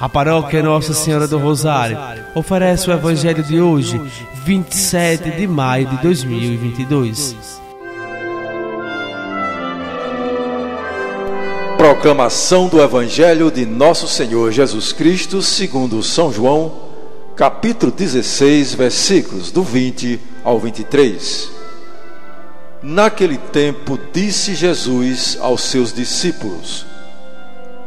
A paróquia Nossa Senhora do Rosário oferece o Evangelho de hoje, 27 de maio de 2022. Proclamação do Evangelho de Nosso Senhor Jesus Cristo, segundo São João, capítulo 16, versículos do 20 ao 23. Naquele tempo disse Jesus aos seus discípulos: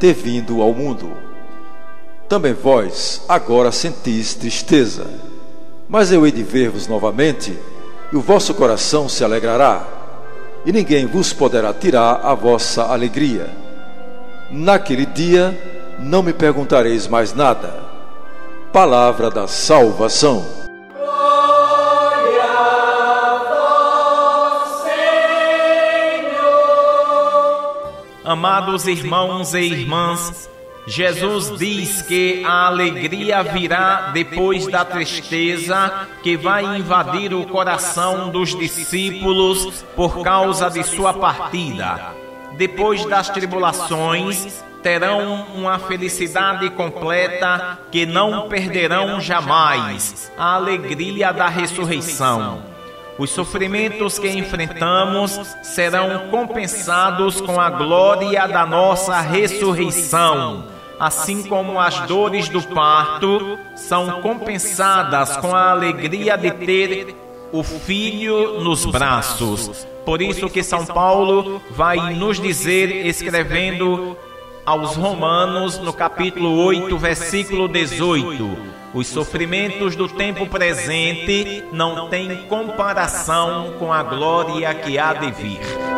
ter vindo ao mundo. Também vós agora sentis tristeza, mas eu hei de ver-vos novamente, e o vosso coração se alegrará, e ninguém vos poderá tirar a vossa alegria. Naquele dia não me perguntareis mais nada. Palavra da salvação. Amados irmãos e irmãs, Jesus diz que a alegria virá depois da tristeza que vai invadir o coração dos discípulos por causa de sua partida. Depois das tribulações, terão uma felicidade completa que não perderão jamais a alegria da ressurreição. Os sofrimentos que enfrentamos serão compensados com a glória da nossa ressurreição, assim como as dores do parto são compensadas com a alegria de ter o filho nos braços. Por isso que São Paulo vai nos dizer escrevendo aos Romanos no capítulo 8, versículo 18 os sofrimentos do tempo presente não têm comparação com a glória que há de vir.